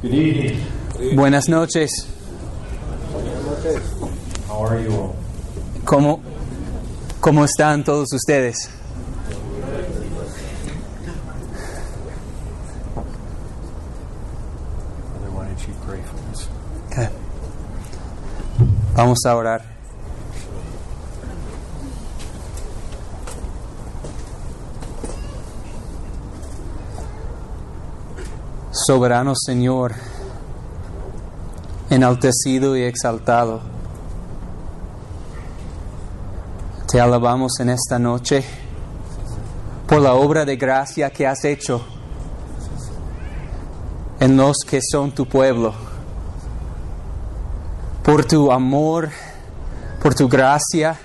Good evening. Buenas noches. How are you all? ¿Cómo, cómo están todos ustedes? Brother, why don't you pray for us? Ok. Vamos a orar. Soberano Señor, enaltecido y exaltado, te alabamos en esta noche por la obra de gracia que has hecho en los que son tu pueblo. Por tu amor, por tu gracia,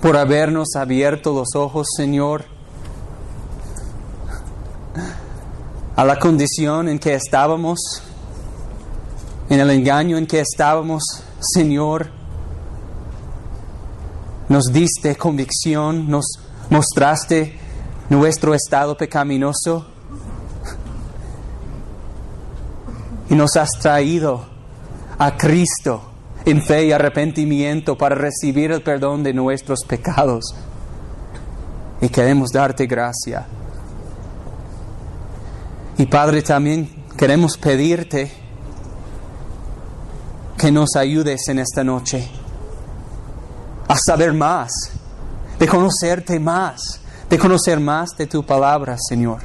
por habernos abierto los ojos, Señor, a la condición en que estábamos, en el engaño en que estábamos, Señor. Nos diste convicción, nos mostraste nuestro estado pecaminoso y nos has traído a Cristo en fe y arrepentimiento para recibir el perdón de nuestros pecados. Y queremos darte gracia. Y Padre, también queremos pedirte que nos ayudes en esta noche a saber más, de conocerte más, de conocer más de tu palabra, Señor.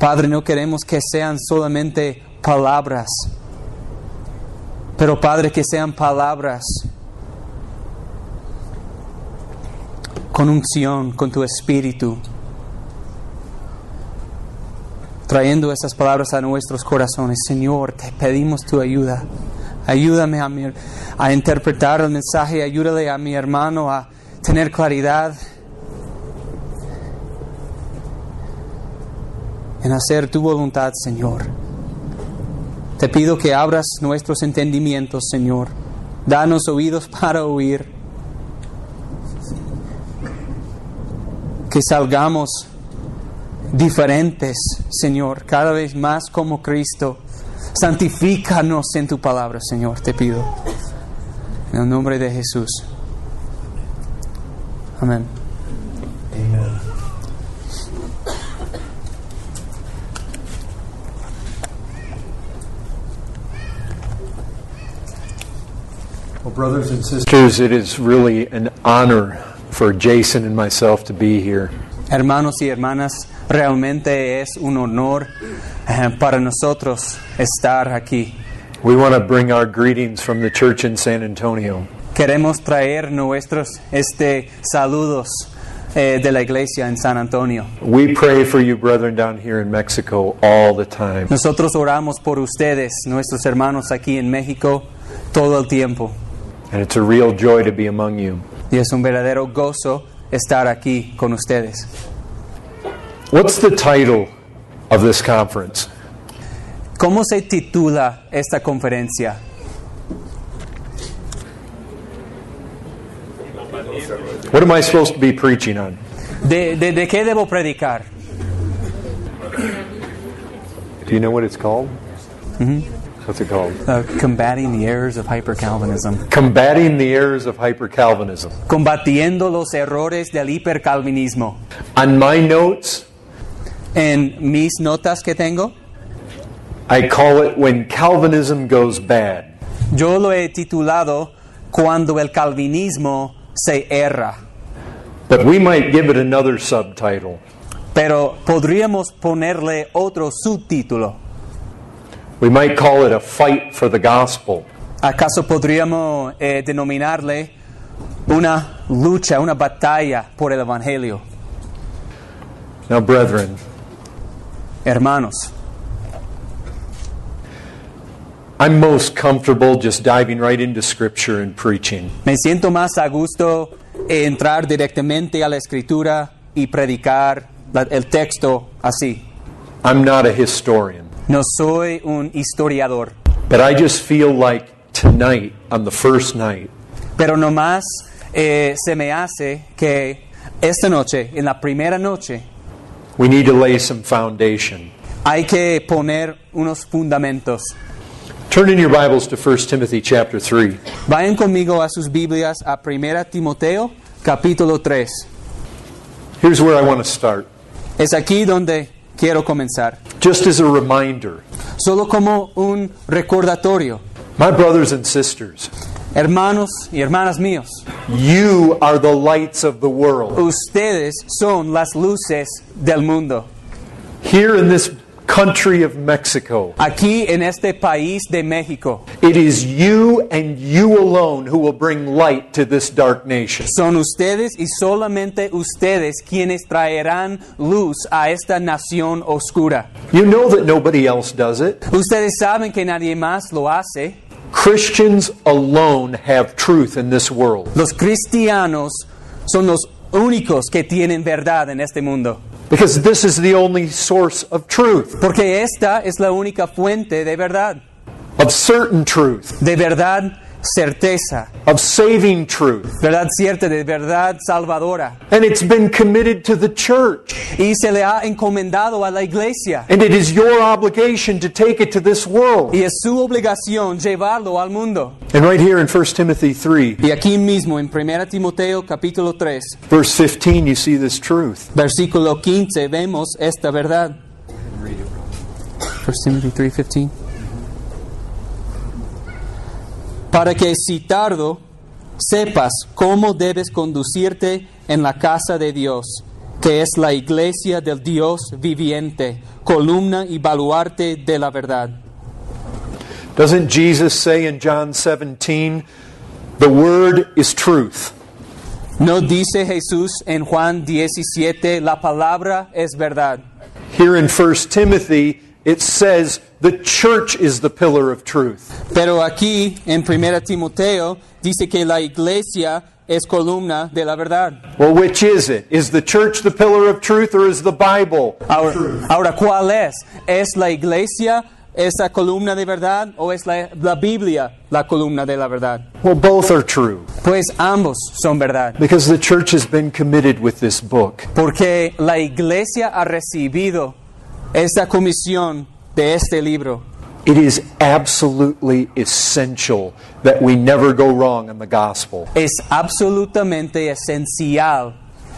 Padre, no queremos que sean solamente palabras, pero Padre, que sean palabras con unción, con tu espíritu, trayendo esas palabras a nuestros corazones. Señor, te pedimos tu ayuda. Ayúdame a, interpretar el mensaje, ayúdale a mi hermano a tener claridad en hacer tu voluntad, Señor. Te pido que abras nuestros entendimientos, Señor. Danos oídos para oír. Que salgamos diferentes, Señor, cada vez más como Cristo. Santifícanos en tu palabra, Señor, te pido. En el nombre de Jesús. Amén. Amen. Well, brothers and sisters, it is really an honor for Jason and myself to be here. Hermanos y hermanas, realmente es un honor eh, para nosotros estar aquí. We want to bring our greetings from the church in San Antonio. Queremos traer nuestros este, saludos eh, de la iglesia en San Antonio. We pray for you, brethren, down here in Mexico all the time. Nosotros oramos por ustedes, nuestros hermanos aquí en México, todo el tiempo. And it's a real joy to be among you. Y es un verdadero gozo estar aquí con ustedes. What's the title of this conference? ¿Cómo se titula esta conferencia? What am I supposed to be preaching on? ¿De, de, de qué debo predicar? Do you know what it's called? What's it called? Uh, combating the errors of hyper-Calvinism. Combating the errors of hyper Calvinism. Combatiendo los errores del hipercalvinismo. On my notes, En mis notas que tengo, I call it When Calvinism Goes Bad. yo lo he titulado Cuando el calvinismo se erra. But we might give it another subtitle. Pero podríamos ponerle otro subtítulo. We might call it A Fight for the Gospel. ¿Acaso podríamos eh, denominarle una lucha, una batalla por el Evangelio? Now, brethren, Hermanos, I'm most comfortable just diving right into Scripture and preaching. me siento más a gusto entrar directamente a la escritura y predicar el texto así. I'm not a historian, No soy un historiador, but I just feel like tonight, on the first night, pero nomás eh, se me hace que esta noche, en la primera noche, We need to lay some foundation. hay que poner unos fundamentos. Turn in your Bibles to 1 Timothy chapter 3. Vayan conmigo a sus Biblias a 1 Timoteo capítulo 3. Here's where I want to start. Es aquí donde quiero comenzar. Just as a reminder, Solo como un recordatorio. my brothers and sisters, Hermanos y hermanas míos, you are the lights of the world. ustedes son las luces del mundo. Here in this country of Mexico, Aquí en este país de México, it is you and you alone who will bring light to this dark nation. son ustedes y solamente ustedes quienes traerán luz a esta nación oscura. You know that nobody else does it. Ustedes saben que nadie más lo hace. Christians alone have truth in this world Los cristianos son los únicos que tienen verdad en este mundo. because this is the only source of truth, Porque esta es la única fuente de verdad. of certain truth, De verdad certeza. of saving truth. Verdad cierta, de verdad salvadora. And it's been committed to the church. Y se le ha encomendado a la iglesia. And it is your obligation to take it to this world. Y es su obligación llevarlo al mundo. And right here in 1 Timothy 3, Y aquí mismo en 1 Timoteo capítulo 3, verse 15, you see this truth. versículo 15, vemos esta verdad. 1 Timothy 3:15. Para que si tardo sepas cómo debes conducirte en la casa de Dios, que es la iglesia del Dios viviente, columna y baluarte de la verdad. Doesn't Jesus say in John 17, the word is truth? ¿No dice Jesús en Juan 17, la palabra es verdad? Here in 1 Timothy, it says the church is the pillar of truth. Pero aquí en 1 Timoteo dice que la iglesia es columna de la verdad. Well, which is it? Is the church the pillar of truth or is the Bible? Ahora, ahora, ¿cuál es? ¿Es la iglesia esa columna de verdad o es la, la Biblia la columna de la verdad? Well, both are true Pues ambos son verdad. because the church has been committed with this book. Porque la iglesia ha recibido esta comisión de este libro. It is absolutely essential that we never go wrong in the gospel. Es absolutamente esencial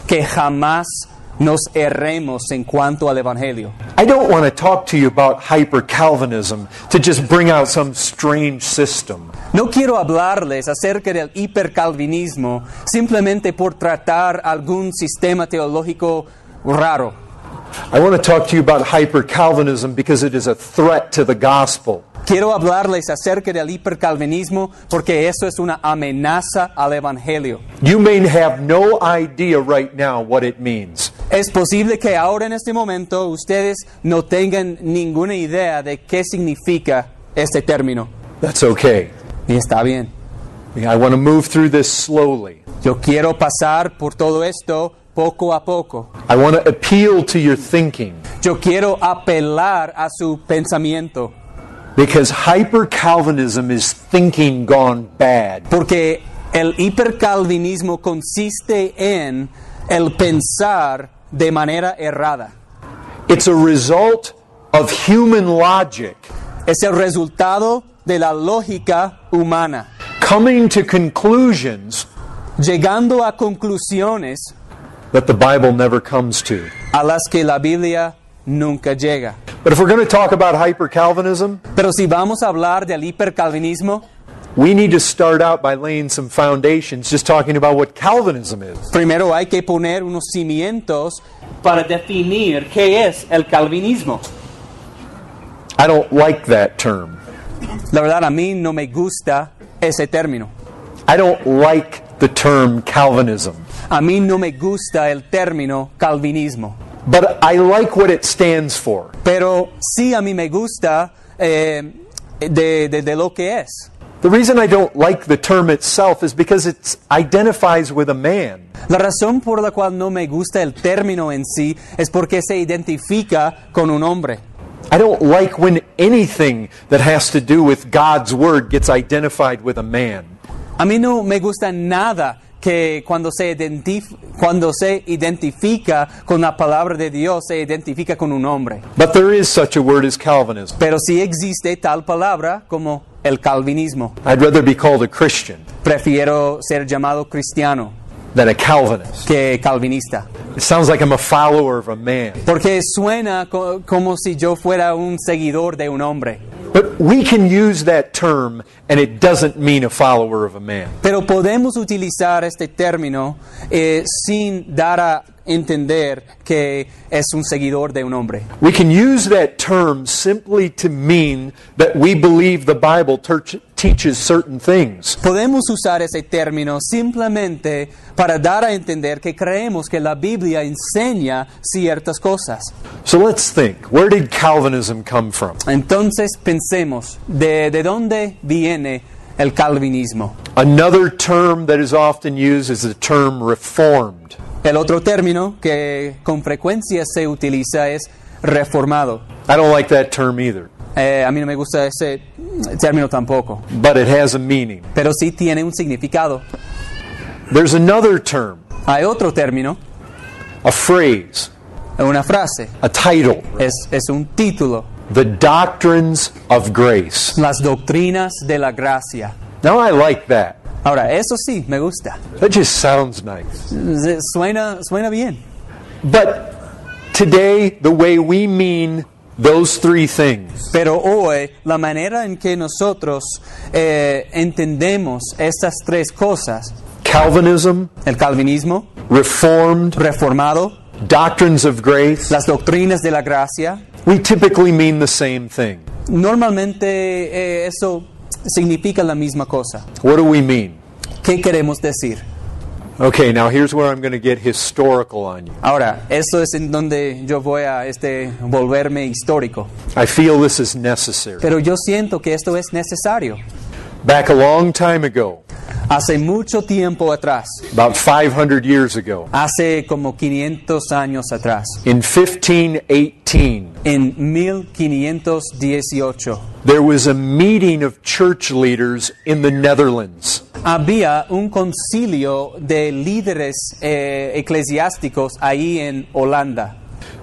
que jamás nos erremos en cuanto al Evangelio. I don't want to talk to you about hyper Calvinism to just bring out some strange system. No quiero hablarles acerca del hipercalvinismo simplemente por tratar algún sistema teológico raro. I want to talk to you about hyper Calvinism because it is a threat to the gospel. Quiero hablarles acerca del hipercalvinismo porque eso es una amenaza al Evangelio. You may have no idea right now what it means. Es posible que ahora en este momento ustedes no tengan ninguna idea de qué significa este término. That's okay. Y está bien. I want to move through this slowly. Yo quiero pasar por todo esto poco a poco. I want to appeal to your thinking Yo quiero apelar a su pensamiento. because hyper Calvinism is thinking gone bad. Porque el hipercalvinismo consiste en el pensar de manera errada. It's a result of human logic Es el resultado de la lógica humana, coming to conclusions llegando a conclusiones that the Bible never comes to. a las que la Biblia nunca llega. But if we're going to talk about hyper Calvinism, Pero si vamos a hablar del hipercalvinismo, we need to start out by laying some foundations, just talking about what Calvinism is. primero hay que poner unos cimientos para definir qué es el calvinismo. I don't like that term. La verdad a mí no me gusta ese término. I don't like the term Calvinism. A mí no me gusta el término calvinismo. But I like what it stands for. Pero sí a mí me gusta eh, de, de- de lo que es. The reason I don't like the term itself is because it identifies with a man. La razón por la cual no me gusta el término en sí es porque se identifica con un hombre. I don't like when anything that has to do with God's Word gets identified with a man. A mí no me gusta nada que cuando se, identif- cuando se identifica con la palabra de Dios, se identifica con un hombre. But there is such a word as Calvinism. Pero sí existe tal palabra como el calvinismo. I'd rather be called a Christian Prefiero ser llamado cristiano than a Calvinist. que calvinista. It sounds like I'm a follower of a man. Porque suena co- como si yo fuera un seguidor de un hombre. But we can use that term and it doesn't mean a follower of a man. Pero podemos utilizar este término eh, sin dar a entender que es un seguidor de un hombre. We can use that term simply to mean that we believe the Bible ter- teaches certain things. Podemos usar ese término simplemente para dar a entender que creemos que la Biblia enseña ciertas cosas. So let's think where did Calvinism come from? Entonces pensemos, ¿de, de dónde viene el calvinismo? Another term that is often used is the term reformed. El otro término que con frecuencia se utiliza es reformado. I don't like that term either, Eh, a mí no me gusta ese término tampoco, but it has a meaning. pero sí tiene un significado. There's another term, Hay otro término, a phrase, una frase, a title, es, es un título, the doctrines of grace. las doctrinas de la gracia. Now I like that. Ahora, eso sí, me gusta. That just sounds nice. Suena, suena bien. But today, the way we mean those three things Pero hoy, la manera en que nosotros eh, entendemos estas tres cosas, Calvinism, el calvinismo, Reformed, reformado, doctrines of grace, las doctrinas de la gracia, we typically mean the same thing. normalmente eh, eso significa la misma cosa. What do we mean? ¿Qué queremos decir? Okay, now here's where I'm going to get historical on you. Ahora, eso es en donde yo voy a este, volverme histórico. I feel this is necessary. Pero yo siento que esto es necesario. Back a long time ago, Hace mucho tiempo atrás, about 500 years ago, hace como 500 años atrás, in 1518, en 1518, there was a meeting of church leaders in the Netherlands. Había un concilio de líderes eh, eclesiásticos ahí en Holanda.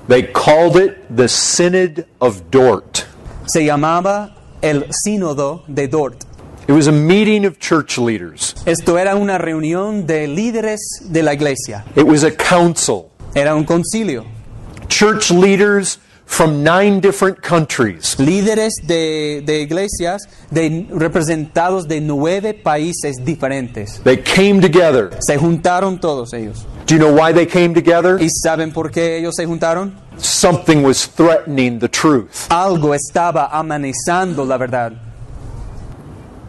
They called it the Synod of Dort. Se llamaba el Sínodo de Dort. It was a meeting of church leaders. Esto era una reunión de líderes de la iglesia. It was a council. Era un concilio. Church leaders from nine different countries. Líderes de, de iglesias de, representados de nueve países diferentes. They came together. Se juntaron todos ellos. Do you know why they came together? ¿Y saben por qué ellos se juntaron? Something was threatening the truth. Algo estaba amenazando la verdad.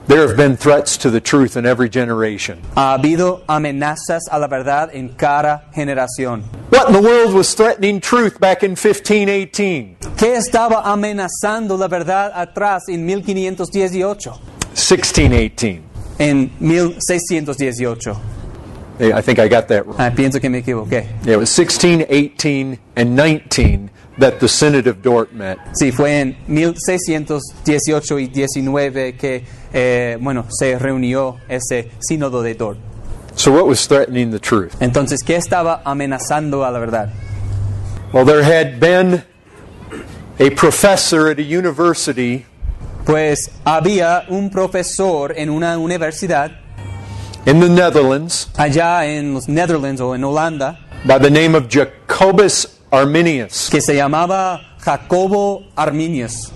There have been threats to the truth in every generation. Ha habido amenazas a la verdad en cada generación. What in the world was threatening truth back in 1518? ¿Qué estaba amenazando la verdad atrás en 1518? 1618. En 1618. Hey, I think I got that wrong. Ah, pienso que me equivoqué. Yeah, it was 16, 18, and 19 that the Synod of Dort met. Sí, fue en 1618 y 19 que, eh, bueno, se reunió ese sínodo de Dort. So, what was threatening the truth? Entonces, ¿qué estaba amenazando a la verdad? Well, there had been a professor at a university Pues había un profesor en una universidad in the Netherlands allá en los Netherlands o en Holanda by the name of Jacobus Arminius. que se llamaba Jacobo Arminius.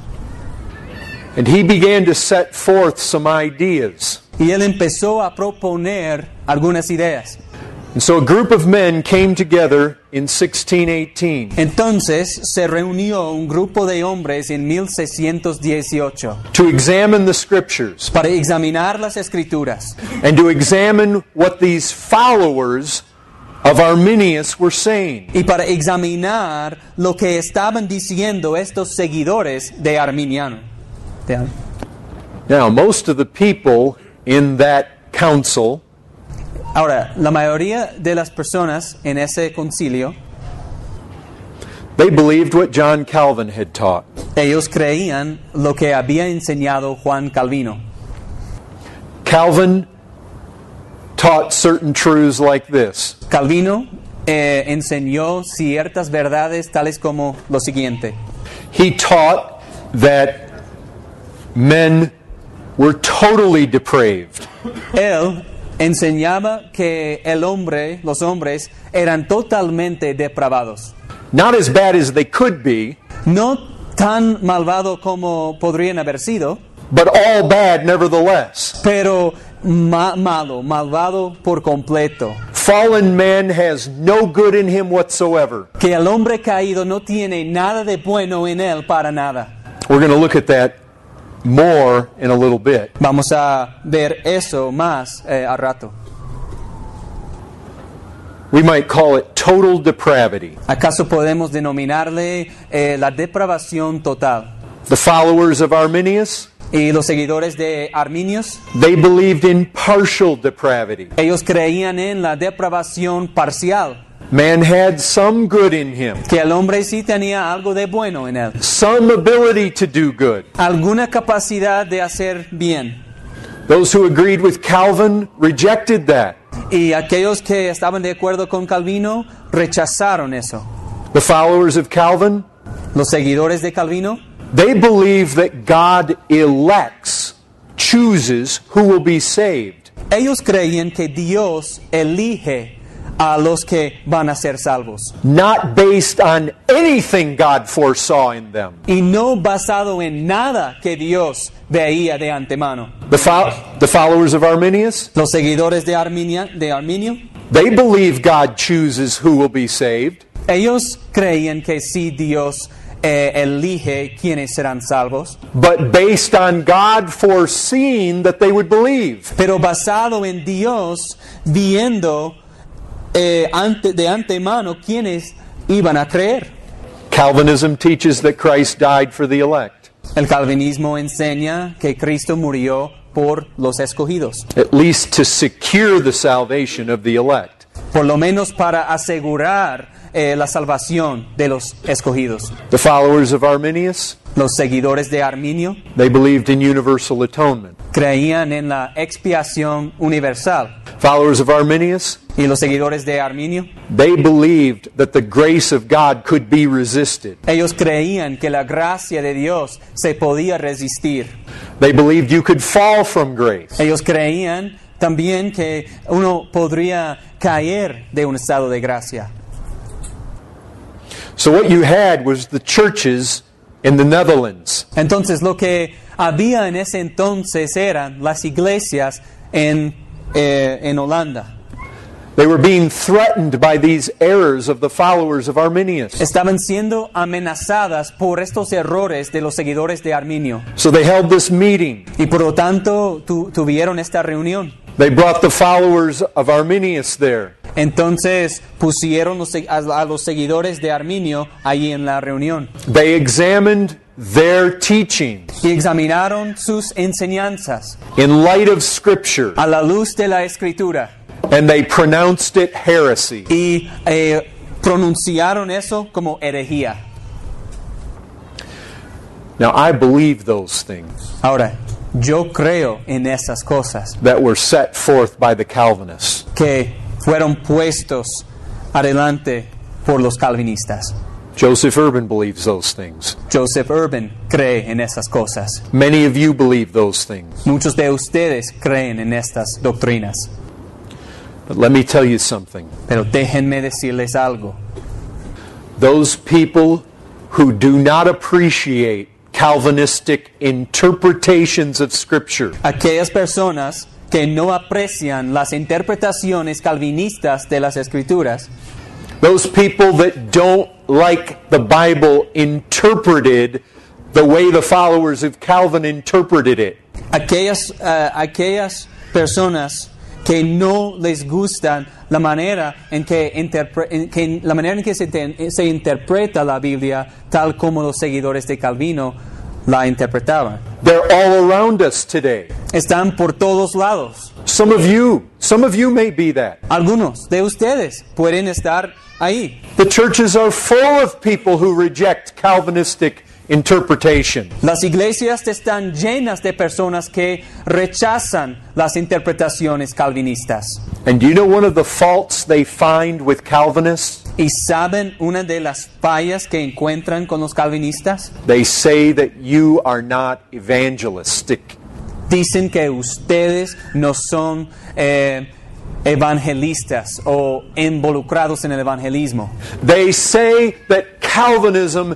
And he began to set forth some ideas. Y él empezó a proponer algunas ideas. And so a group of men came together in 1618 Entonces se reunió un grupo de hombres en 1618 to examine the scriptures para examinar las escrituras and to examine what these followers of Arminius were saying. y para examinar lo que estaban diciendo estos seguidores de Arminiano. De Ar- Now, most of the people in that council Ahora, la mayoría de las personas en ese concilio, they believed what John Calvin had taught. ellos creían lo que había enseñado Juan Calvino. Calvin taught certain truths like this Calvino eh, enseñó ciertas verdades tales como lo siguiente. He taught that men were totally depraved, Él enseñaba que el hombre, los hombres, eran totalmente depravados. not as bad as they could be, No tan malvado como podrían haber sido, but all bad nevertheless. pero ma- malo, malvado por completo. Fallen man has no good in him whatsoever. Que el hombre caído no tiene nada de bueno en él para nada. We're going to look at that more in a little bit. Vamos a ver eso más eh, a rato. We might call it total depravity. ¿Acaso podemos denominarle eh, la depravación total? The followers of Arminius, Y los seguidores de Arminios, they believed in partial depravity. ellos creían en la depravación parcial, Man had some good in him, que el hombre sí tenía algo de bueno en él, some ability to do good. alguna capacidad de hacer bien. Those who agreed with Calvin rejected that. Y aquellos que estaban de acuerdo con Calvino rechazaron eso. The followers of Calvin, Los seguidores de Calvino, they believe that God elects, chooses who will be saved. ellos creían que Dios elige a los que van a ser salvos. not based on anything God foresaw in them. Y no basado en nada que Dios veía de antemano. The, fo- the followers of Arminius, Los seguidores de, Arminia, de Arminio, they believe God chooses who will be saved, ellos creían que sí Dios eh, elige quienes serán salvos, but based on God foreseeing that they would believe. pero basado en Dios viendo eh, ante, de antemano quienes iban a creer. Calvinism teaches that Christ died for the elect, El calvinismo enseña que Cristo murió por los escogidos, at least to secure the salvation of the elect. por lo menos para asegurar eh, la salvación de los escogidos. The followers of Arminius, Los seguidores de Arminio they believed in universal atonement. creían en la expiación universal Followers of Arminius, y los seguidores de Arminio, they believed that the grace of God could be resisted. ellos creían que la gracia de Dios se podía resistir. They believed you could fall from grace. Ellos creían también que uno podría caer de un estado de gracia. So what you had was the churches in the Netherlands. Entonces lo que había en ese entonces eran las iglesias en, eh, en Holanda. They were being threatened by these errors of the followers of Arminius. Estaban siendo amenazadas por estos errores de los seguidores de Arminio. So they held this meeting. Y por lo tanto tu- tuvieron esta reunión. They brought the followers of Arminius there. Entonces pusieron los a los seguidores de Arminio allí en la reunión They examined their teachings y examinaron sus enseñanzas in light of Scripture a la luz de la escritura and they pronounced it heresy. y eh, pronunciaron eso como herejía. Now, I believe those things Ahora, yo creo en esas cosas that were set forth by the Calvinists. que fueron puestos adelante por los calvinistas. Joseph Urban believes those things. Joseph Urban cree en esas cosas. Many of you believe those things. Muchos de ustedes creen en estas doctrinas. But let me tell you something. Pero déjenme decirles algo. Those people who do not appreciate Calvinistic interpretations of Scripture, Aquellas personas que no aprecian las interpretaciones calvinistas de las escrituras, those people that don't like the Bible interpreted the way the followers of Calvin interpreted it, aquellas, eh, aquellas personas que no les gustan la manera en que, interpre- en que- la manera en que se, se interpreta la Biblia tal como los seguidores de Calvino la interpretaban. They're all around us today. Están por todos lados. Some of you, some of you may be that. Algunos de ustedes pueden estar ahí. The churches are full of people who reject Calvinistic interpretation. Las iglesias están llenas de personas que rechazan las interpretaciones calvinistas. And do you know one of the faults they find with Calvinists? ¿Y saben una de las fallas que encuentran con los calvinistas? They say that you are not evangelistic. Dicen que ustedes no son eh, evangelistas o involucrados en el evangelismo. They say that Calvinism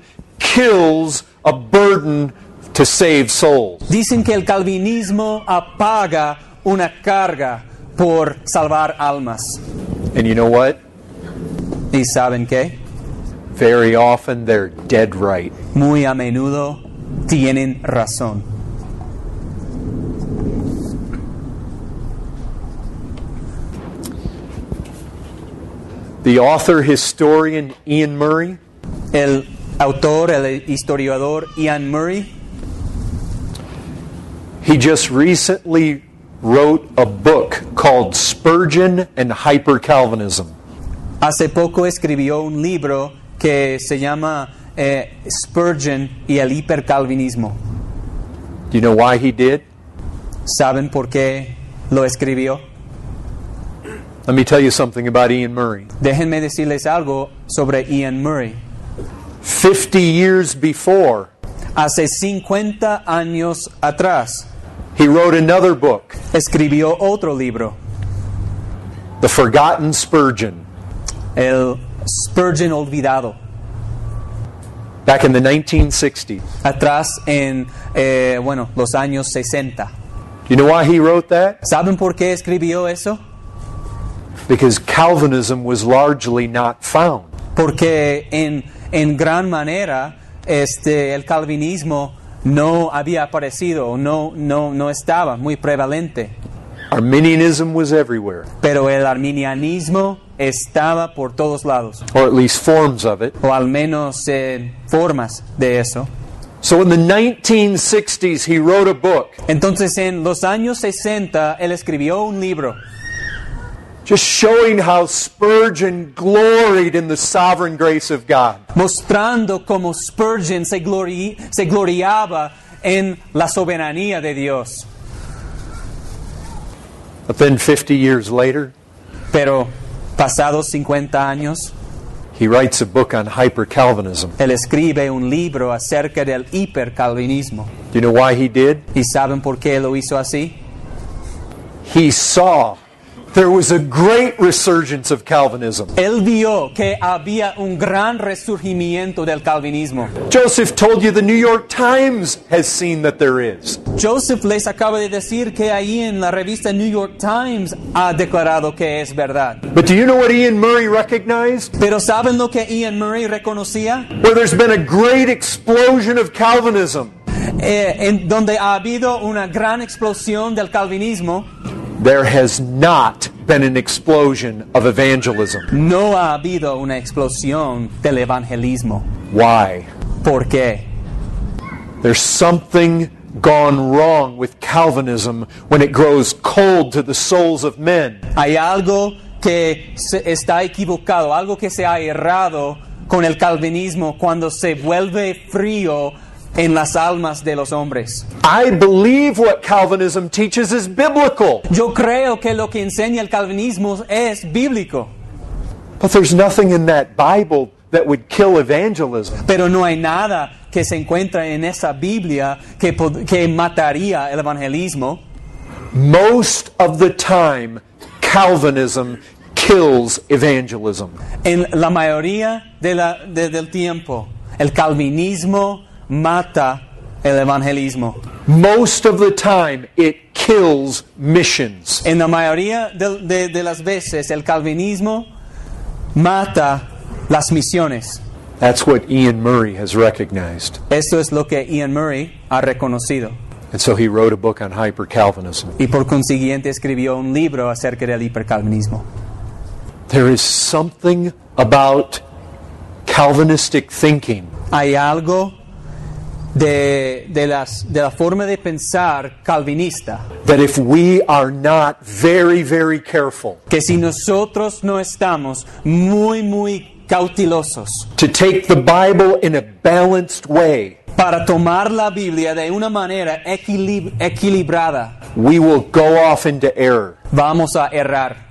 kills a burden to save souls. Dicen que el calvinismo apaga una carga por salvar almas. And you know what? ¿Y saben qué? Very often they're dead right. Muy a menudo tienen razón. The author historian Iain Murray El autor, el historiador Iain Murray, He just recently wrote a book called Spurgeon and Hyper Calvinism. hace poco escribió un libro que se llama eh, Spurgeon y el hipercalvinismo. Do you know why he did? ¿Saben por qué lo escribió? Let me tell you something about Iain Murray. Déjenme decirles algo sobre Ian Murray. 50 years before, Hace 50 años atrás he wrote another book, escribió otro libro, The Forgotten Spurgeon, el Spurgeon olvidado, back in the 1960s. atrás en eh, bueno los años 60. You know why he wrote that? ¿Saben por qué escribió eso? Because Calvinism was largely not found. Porque en, en gran manera este, el calvinismo no había aparecido, no, no, no estaba muy prevalente. Arminianism was everywhere, Pero el arminianismo estaba por todos lados, or at least forms of it. o al menos eh, formas de eso. So in the 1960s, he wrote a book Entonces en los años 60 él escribió un libro just showing how Spurgeon gloried in the sovereign grace of God. mostrando cómo Spurgeon se, glori- se gloriaba en la soberanía de Dios. But then 50 years later, Pero pasados 50 años, he writes a book on hyper Calvinism. él escribe un libro acerca del hipercalvinismo. Do you know why he did? ¿Y saben por qué lo hizo así? He saw there was a great resurgence of Calvinism. Él vio que había un gran resurgimiento del calvinismo. Joseph told you the New York Times has seen that there is. Joseph les acaba de decir que ahí en la revista New York Times ha declarado que es verdad. But do you know what Iain Murray recognized? Pero ¿saben lo que Ian Murray reconocía? Where there's been a great explosion of Calvinism. Eh, en donde ha habido una gran explosión del calvinismo, There has not been an explosion of evangelism. no ha habido una explosión del evangelismo. Why? ¿Por qué? There's something gone wrong with Calvinism when it grows cold to the souls of men. Hay algo que se- está equivocado, algo que se ha errado con el calvinismo cuando se vuelve frío en las almas de los hombres. I believe what Calvinism teaches is biblical, Yo creo que lo que enseña el calvinismo es bíblico, but there's nothing in that Bible that would kill evangelism. pero no hay nada que se encuentra en esa Biblia que, que mataría el evangelismo. Most of the time, Calvinism kills evangelism. En la mayoría de la- de- del tiempo, el calvinismo mata el evangelismo. Most of the time, it kills missions. En la mayoría de, de- de las veces, el calvinismo mata las misiones. That's what Iain Murray has recognized. Esto es lo que Ian Murray ha reconocido. And so he wrote a book on hyper Calvinism. Y por consiguiente escribió un libro acerca del hipercalvinismo. There is something about Calvinistic thinking Hay algo de, de las, de la forma de pensar calvinista. that if we are not very, very careful Que si nosotros no estamos muy, muy cautelosos to take the Bible in a balanced way, para tomar la Biblia de una manera equilib- equilibrada, we will go off into error. vamos a errar.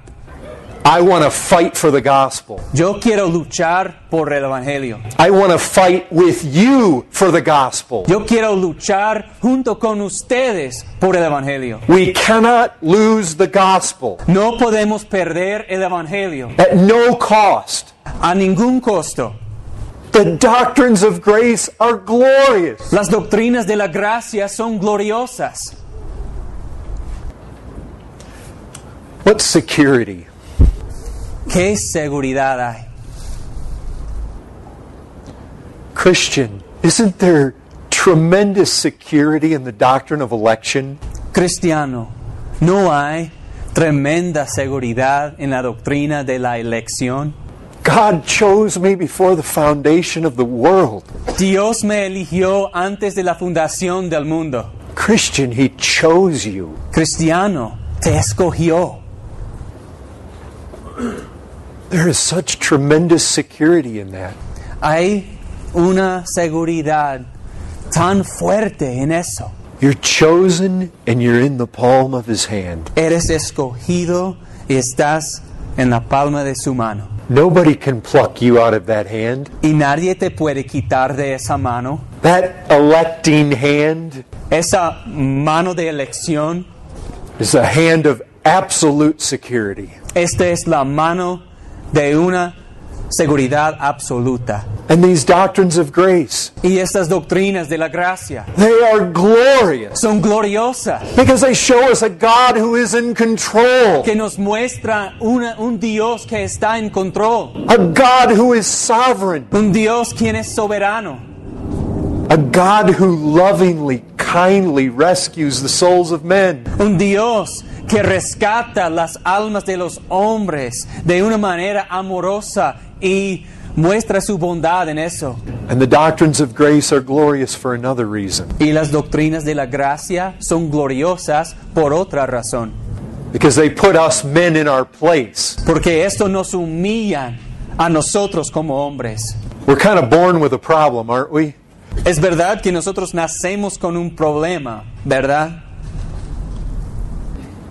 I want to fight for the gospel. Yo quiero luchar por el Evangelio. I want to fight with you for the gospel. Yo quiero luchar junto con ustedes por el Evangelio. We cannot lose the gospel No podemos perder el Evangelio at no cost. a ningún costo. The doctrines of grace are glorious. Las doctrinas de la gracia son gloriosas. What security? ¿Qué seguridad hay? Christian, isn't there tremendous security in the doctrine of election? Cristiano, ¿no hay tremenda seguridad en la doctrina de la elección? God chose me before the foundation of the world. Dios me eligió antes de la fundación del mundo. Christian, He chose you. Cristiano, te escogió. There is such tremendous security in that. Hay una seguridad tan fuerte en eso. You're chosen and you're in the palm of His hand. Eres escogido y estás en la palma de su mano. Nobody can pluck you out of that hand. Y nadie te puede quitar de esa mano. That electing hand Esa mano de elección, is a hand of absolute security. esta es la mano de una seguridad absoluta. And these doctrines of grace, Y estas doctrinas de la gracia they are glorious son gloriosas, because they show us a God who is in control, que nos muestra una- un Dios que está en control, a God who is sovereign, un Dios quien es soberano, a God who lovingly, kindly rescues the souls of men. un Dios que rescata las almas de los hombres de una manera amorosa y muestra su bondad en eso. And the doctrines of grace are glorious for another reason Y las doctrinas de la gracia son gloriosas por otra razón. because they put us men in our place. Porque esto nos humilla a nosotros como hombres. We're kind of born with a problem, aren't we? Es verdad que nosotros nacemos con un problema, ¿verdad?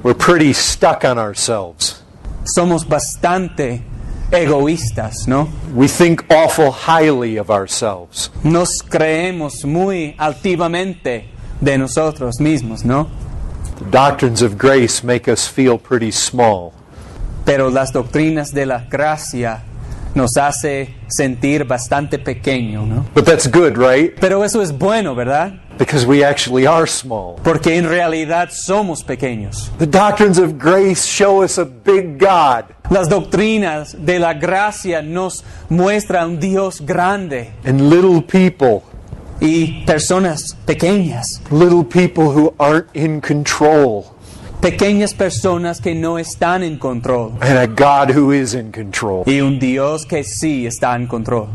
We're pretty stuck on ourselves. Somos bastante egoístas, ¿no? We think awful highly of ourselves. Nos creemos muy altivamente de nosotros mismos, ¿no? The doctrines of grace make us feel pretty small. Pero las doctrinas de la gracia nos hace sentir bastante pequeño, ¿no? But that's good, right? Pero eso es bueno, ¿verdad? Because we actually are small. Porque en realidad somos pequeños. The doctrines of grace show us a big God Las doctrinas de la gracia nos muestran un Dios grande and little people, y personas pequeñas, little people who aren't in control, pequeñas personas que no están en control and a God who is in control. y un Dios que sí está en control.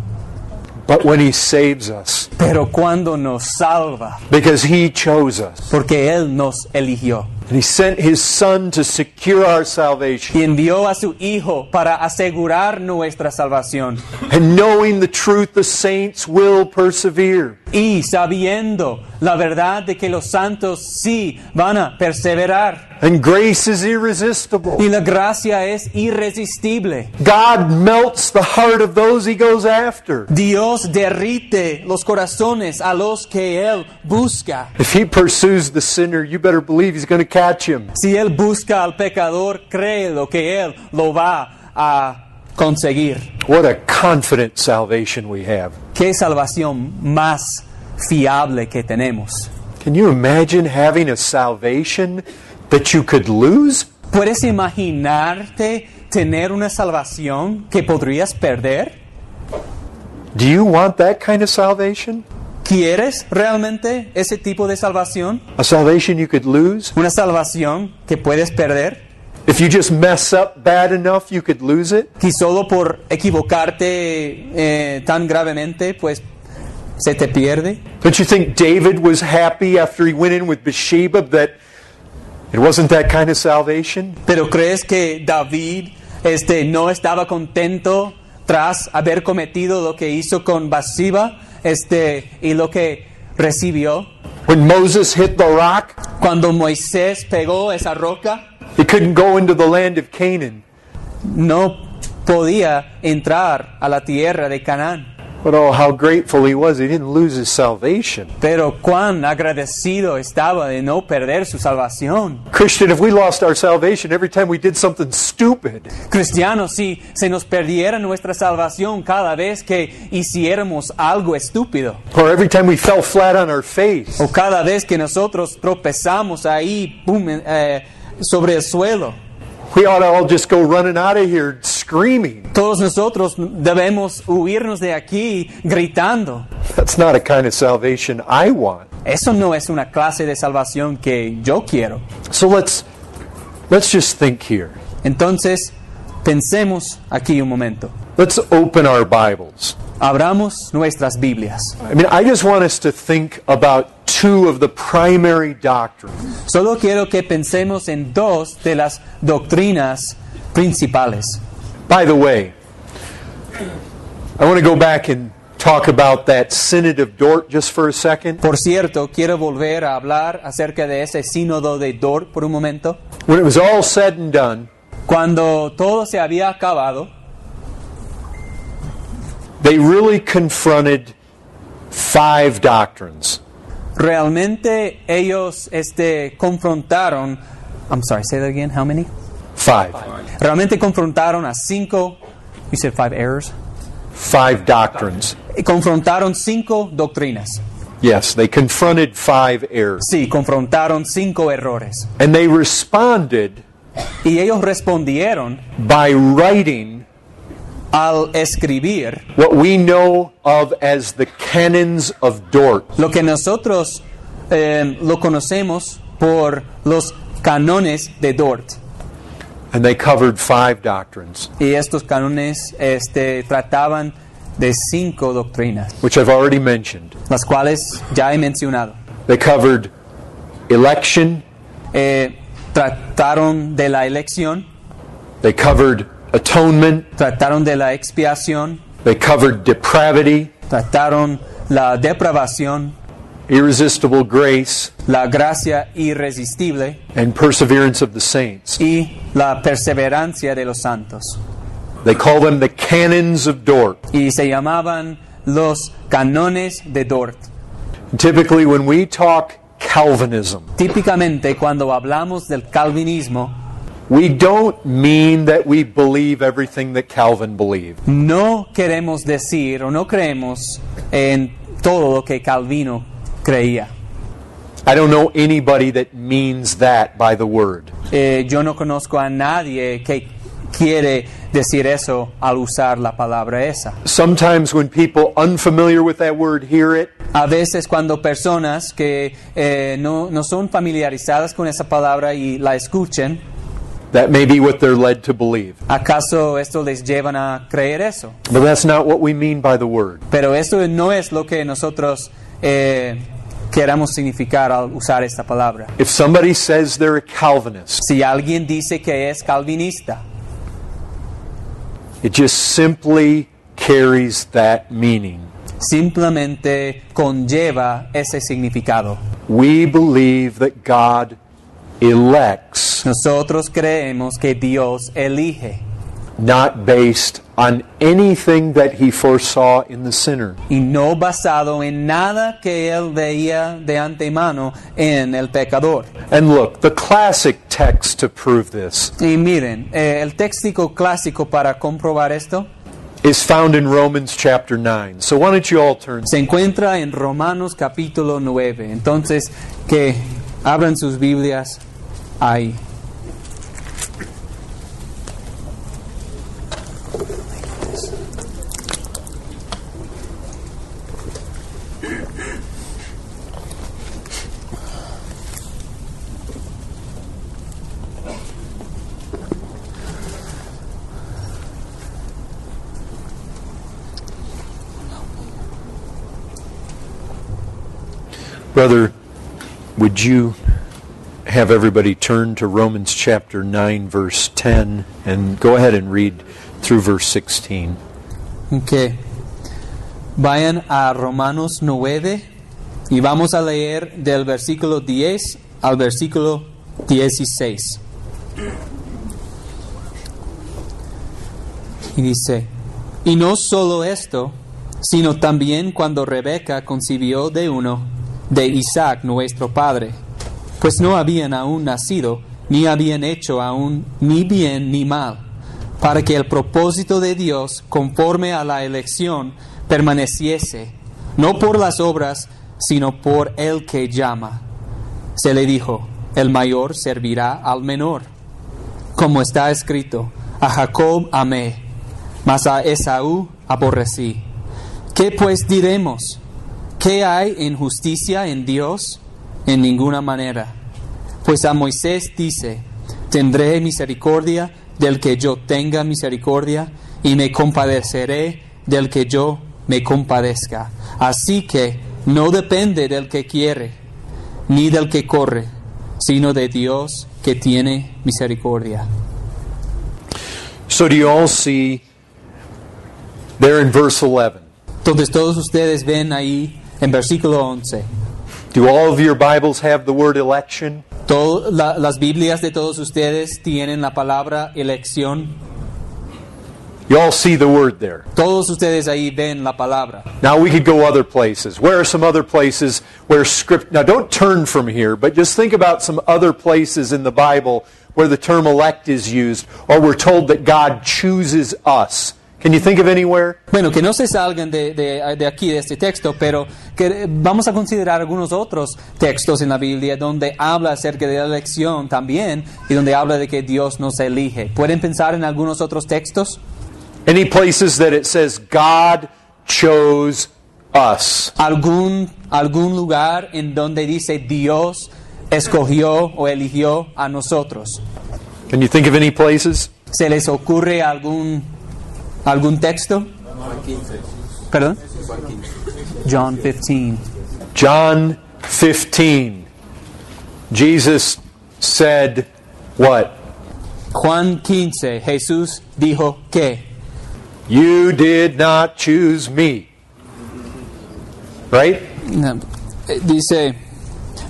But when He saves us, Pero cuando nos salva, because He chose us, porque Él nos eligió and He sent His Son to secure our salvation, y envió a su Hijo para asegurar nuestra salvación and knowing the truth, the saints will persevere. y sabiendo la verdad de que los santos sí van a perseverar And grace is irresistible. y la gracia es irresistible. God melts the heart of those He goes after. Dios derrite los corazones a los que Él busca. If He pursues the sinner, you better believe He's going to catch him. Si Él busca al pecador, créelo que Él lo va a conseguir. What a confident salvation we have. Qué salvación más fiable que tenemos. Can you imagine having a salvation that you could lose? ¿Puedes imaginarte tener una salvación que podrías perder? Do you want that kind of salvation? ¿Quieres realmente ese tipo de salvación? A salvation you could lose? ¿Una salvación que puedes perder? If you just mess up bad enough, you could lose it? Que solo por equivocarte eh, tan gravemente, pues se te pierde. Don't you think David was happy after he went in with Bathsheba that it wasn't that kind of salvation? Pero crees que David este, no estaba contento tras haber cometido lo que hizo con Bathsheba este, y lo que recibió When Moses hit the rock, cuando Moisés pegó esa roca. he couldn't go into the land of Canaan. No podía entrar a la tierra de Canaán. But oh, how grateful he was. He didn't lose his salvation. Pero cuán agradecido estaba de no perder su salvación. Christian, if we lost our salvation every time we did something stupid, Cristianos, si se nos perdiera nuestra salvación cada vez que hiciéramos algo estúpido, or every time we fell flat on our face, o cada vez que nosotros tropezamos ahí pum, eh, sobre el suelo, we ought to all just go running out of here screaming. todos nosotros debemos huirnos de aquí gritando. That's not a kind of salvation I want. Eso no es una clase de salvación que yo quiero. So let's let's just think here. Entonces, pensemos aquí un momento. Let's open our Bibles. Abramos nuestras Biblias. I mean, I just want us to think about two of the primary doctrines. Solo quiero que pensemos en dos de las doctrinas principales. By the way, I want to go back and talk about that Synod of Dort just for a second. Por cierto, quiero volver a hablar acerca de ese sínodo de Dort por un momento. When it was all said and done, Cuando todo se había acabado, they really confronted five doctrines. realmente ellos este, confrontaron. I'm sorry, say that again. How many? Five. Realmente confrontaron a cinco. You said five errors. Five doctrines. Confrontaron cinco doctrinas. Yes, they confronted five errors. Sí, confrontaron cinco errores. And they responded Y ellos respondieron by writing al escribir what we know of as the canons of Dort. lo que nosotros eh, lo conocemos por los canones de Dort. And they covered five doctrines, Y estos canones este, trataban de cinco doctrinas, which I've already mentioned. las cuales ya he mencionado. They covered election, Eh, trataron de la elección, they covered atonement, trataron de la expiación, they covered depravity, trataron la depravación, irresistible grace, la gracia irresistible and perseverance of the saints. y la perseverancia de los santos. They call them the canons of Dort. Y se llamaban los canones de Dort. Typically, when we talk Calvinism, Típicamente cuando hablamos del calvinismo, we don't mean that we believe everything that Calvin believed. no queremos decir o no creemos en todo lo que Calvino creía. I don't know anybody that means that by the word. Eh, yo no conozco a nadie que quiere decir eso al usar la palabra esa. Sometimes when people unfamiliar with that word hear it, A veces cuando personas que eh, no, no son familiarizadas con esa palabra y la escuchen, that may be what they're led to believe. ¿acaso esto les llevan a creer eso? But that's not what we mean by the word. Pero esto no es lo que nosotros eh, queramos significar al usar esta palabra. If somebody says they're a Calvinist, Si alguien dice que es calvinista, it just simply carries that meaning. simplemente conlleva ese significado. We believe that God elects, Nosotros creemos que Dios elige not based on anything that he foresaw in the sinner. y no basado en nada que Él veía de antemano en el pecador. And look, the classic text to prove this Y miren, eh, el texto clásico para comprobar esto is found in Romans chapter 9. So why don't you all turn se encuentra en Romanos capítulo 9. Entonces, que abran sus Biblias ahí. Brother, would you have everybody turn to Romans chapter 9, verse 10, and go ahead and read through verse 16. Ok. Vayan a Romanos 9 y vamos a leer del versículo 10 al versículo 16. Y dice, y no solo esto, sino también cuando Rebeca concibió de uno, de Isaac nuestro padre, pues no habían aún nacido, ni habían hecho aún ni bien ni mal, para que el propósito de Dios, conforme a la elección, permaneciese, no por las obras, sino por el que llama. Se le dijo, el mayor servirá al menor. Como está escrito, a Jacob amé, mas a Esaú aborrecí. ¿Qué pues diremos? ¿Qué hay injusticia en Dios? En ninguna manera. Pues a Moisés dice, tendré misericordia del que yo tenga misericordia y me compadeceré del que yo me compadezca. Así que no depende del que quiere, ni del que corre, sino de Dios que tiene misericordia. So, do you all see there in verse 11? Entonces todos ustedes ven ahí en versículo 11, Do all of your Bibles have the word election? todo- la- las Biblias de todos ustedes tienen la palabra elección. You all see the word there. Todos ustedes ahí ven la palabra. Now we could go other places. Where are some other places where script Now don't turn from here, but just think about some other places in the Bible where the term elect is used or we're told that God chooses us. Can you think of anywhere? Bueno, que no se salgan de, de- de aquí, de este texto, pero que vamos a considerar algunos otros textos en la Biblia donde habla acerca de la elección también y donde habla de que Dios nos elige. ¿Pueden pensar en algunos otros textos? Any places that it says God chose us? ¿Algún, algún lugar en donde dice Dios escogió o eligió a nosotros? Can you think of any places? ¿Se les ocurre algún, algún texto? ¿Perdón? John 15. John 15. Jesus said, What? Juan 15, Jesús dijo que, You did not choose me. Right? no, dice,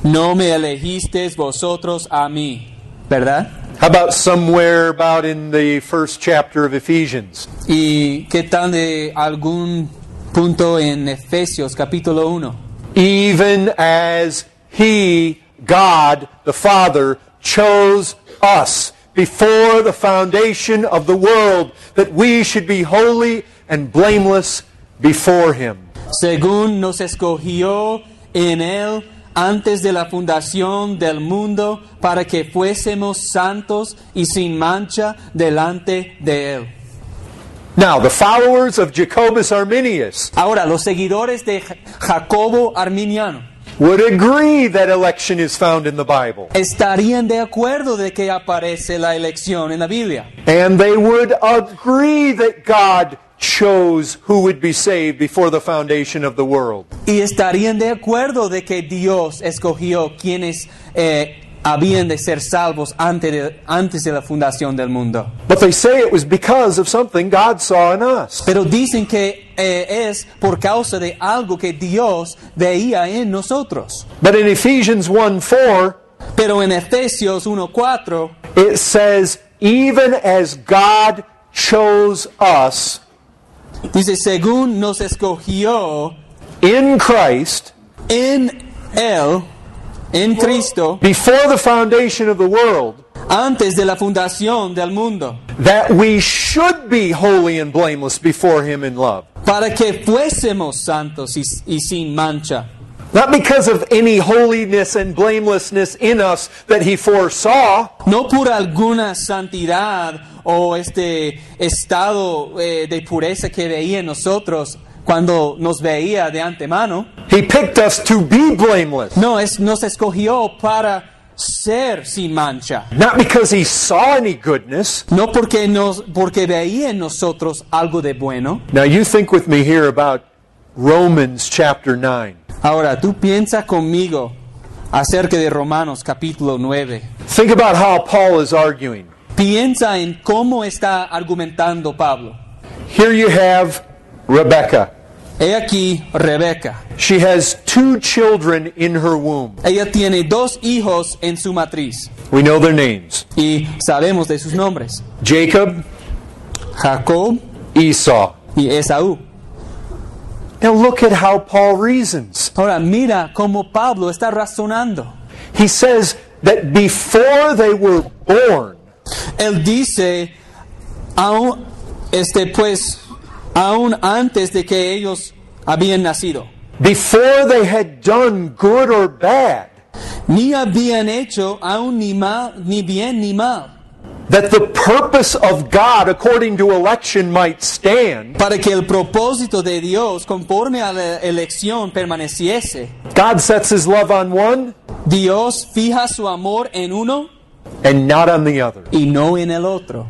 no me elegisteis vosotros a mí, ¿verdad? How about somewhere about in the first chapter of Ephesians? ¿Y qué tal de algún punto en Efesios capítulo 1? Even as He, God the Father, chose us before the foundation of the world, that we should be holy and blameless before Him. Según nos escogió en él antes de la fundación del mundo para que fuésemos santos y sin mancha delante de él. Now, the followers of Jacobus Arminius Ahora, los seguidores de Ja- Jacobo Arminiano would agree that election is found in the Bible. estarían de acuerdo de que aparece la elección en la Biblia. And they would agree that God chose who would be saved before the foundation of the world. Y estarían de acuerdo de que Dios escogió quienes eh, habían de ser salvos antes de, antes de la fundación del mundo. But they say it was because of something God saw in us. Pero dicen que eh, es por causa de algo que Dios veía en nosotros. But in Ephesians 1 4, Pero en Efesios 1.4 it says, even as God chose us dice, según nos escogió in Christ en Él, en Cristo, before the foundation of the world, antes de la fundación del mundo, that we should be holy and blameless before Him in love. para que fuésemos santos y, y sin mancha. Not because of any holiness and blamelessness in us that He foresaw, No por alguna santidad o este estado eh, de pureza que veía en nosotros cuando nos veía de antemano. He picked us to be blameless. No, es, nos escogió para ser sin mancha. Not because He saw any goodness. No porque, nos, porque veía en nosotros algo de bueno. Now, you think with me here about Romans chapter 9. Ahora, tú piensa conmigo acerca de Romanos capítulo 9. Think about how Paul is arguing. Piensa en cómo está argumentando Pablo. Here you have Rebecca. He aquí Rebeca. She has two children in her womb. Ella tiene dos hijos en su matriz We know their names y sabemos de sus nombres. Jacob, Jacob Esau. y Esaú. Now look at how Paul reasons. Ahora mira cómo Pablo está razonando. He says that before they were born, Él dice, aún, este, pues, aún antes de que ellos habían nacido, before they had done good or bad, ni habían hecho aún ni mal, ni bien ni mal, that the purpose of God according to election might stand, para que el propósito de Dios conforme a la elección permaneciese. God sets his love on one. Dios fija su amor en uno and not on the other. y no en el otro.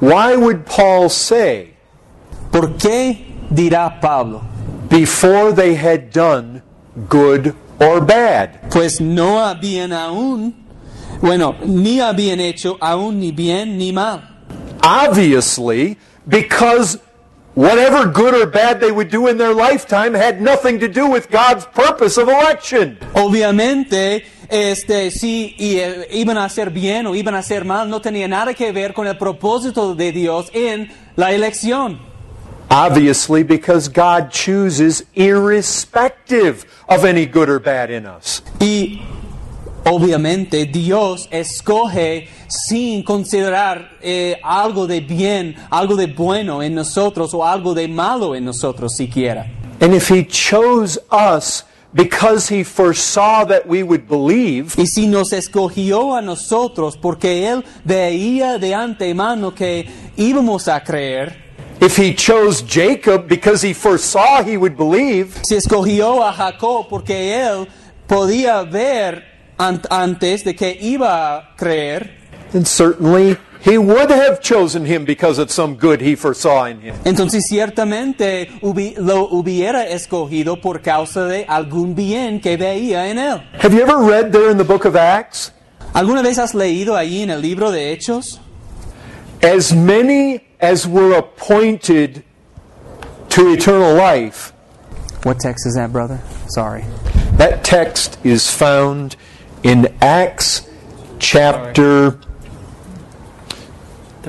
Why would Paul say, ¿Por qué dirá Pablo? before they had done good or bad? Pues no habían aún, bueno, ni habían hecho aún ni bien ni mal. Obviously, because whatever good or bad they would do in their lifetime had nothing to do with God's purpose of election. Obviamente, este, si y, eh, iban a hacer bien o iban a hacer mal, no tenía nada que ver con el propósito de Dios en la elección. Obviously, because God chooses irrespective of any good or bad in us. Y obviamente Dios escoge sin considerar eh, algo de bien, algo de bueno en nosotros o algo de malo en nosotros siquiera. And if He chose us because He foresaw that we would believe, Y si nos escogió a nosotros porque Él veía de antemano que íbamos a creer, if He chose Jacob because He foresaw he would believe, si escogió a Jacob porque Él podía ver an- antes de que iba a creer, then certainly He would have chosen him because of some good He foresaw in him. entonces ciertamente hubi- lo hubiera escogido por causa de algún bien que veía en Él. Have you ever read there in the book of Acts? ¿Alguna vez has leído ahí en el libro de Hechos? As many as were appointed to eternal life, What text is that, brother? Sorry. that text is found in Acts chapter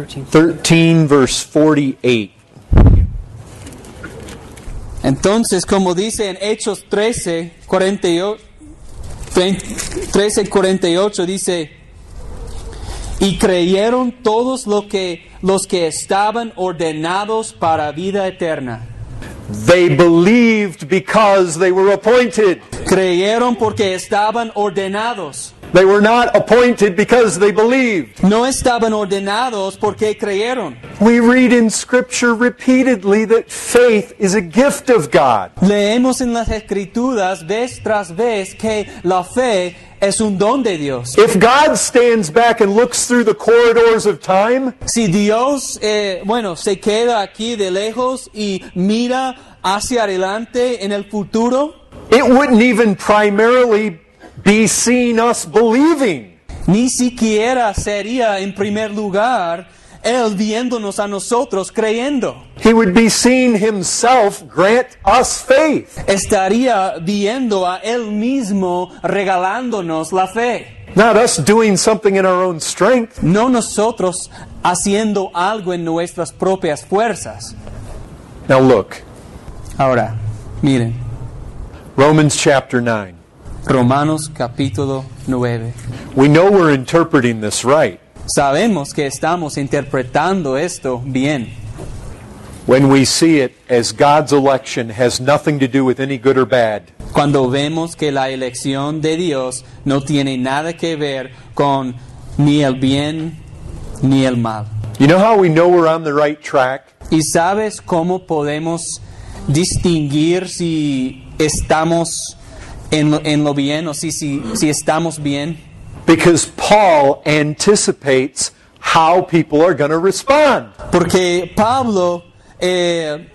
13. 13, verse 48. Entonces, como dice en Hechos 13, 48, 13, 48, dice, y creyeron todos lo que, los que estaban ordenados para vida eterna. They believed because they were appointed. Creyeron porque estaban ordenados. They were not appointed because they believed. No estaban ordenados porque creyeron. We read in Scripture repeatedly that faith is a gift of God. Leemos en las escrituras vez tras vez que la fe es un don de Dios. If God stands back and looks through the corridors of time, Si Dios, eh, bueno, se queda aquí de lejos y mira hacia adelante en el futuro, it wouldn't even primarily be seen us believing. ni siquiera sería en primer lugar Él viéndonos a nosotros creyendo. He would be seeing Himself grant us faith. Estaría viendo a Él mismo regalándonos la fe. Not us doing something in our own strength. No nosotros haciendo algo en nuestras propias fuerzas. Now look, Ahora, miren, Romans chapter 9. Romanos capítulo 9. We know we're interpreting this right Sabemos que estamos interpretando esto bien. when we see it as God's election has nothing to do with any good or bad. Cuando vemos que la elección de Dios no tiene nada que ver con ni el bien ni el mal. You know how we know we're on the right track? ¿Y sabes cómo podemos distinguir si estamos en lo, en lo bien o si, si, si estamos bien? Because Paul anticipates how people are going to respond. Porque Pablo eh,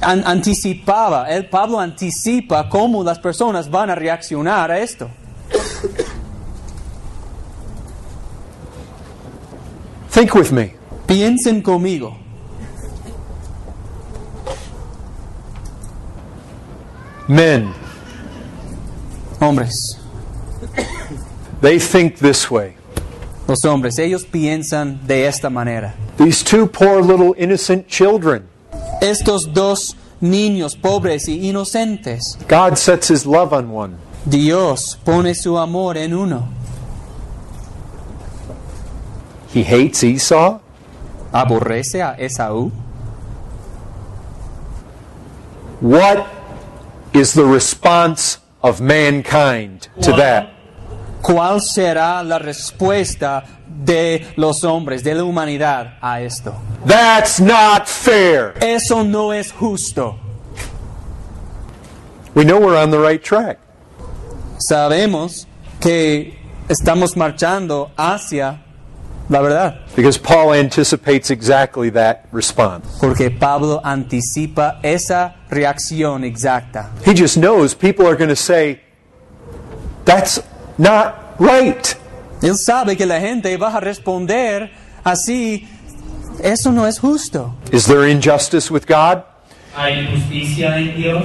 an- anticipaba, el Pablo anticipa cómo las personas van a reaccionar a esto. Think with me. Piensen conmigo. Men, Hombres, they think this way. los hombres, ellos piensan de esta manera. These two poor little innocent children, Estos dos niños pobres y inocentes, God sets his love on one. Dios pone su amor en uno. He hates Esau. Aborrece a Esaú. What is the response of mankind to that? ¿Cuál será la respuesta de los hombres, de la humanidad a esto? That's not fair. Eso no es justo. We know we're on the right track. Sabemos que estamos marchando hacia la verdad, Because Paul anticipates exactly that response. porque Pablo anticipa esa reacción exacta. He just knows people are going to say, that's not right. Él sabe que la gente va a responder así, eso no es justo. Is there injustice with God? ¿Hay justicia en Dios?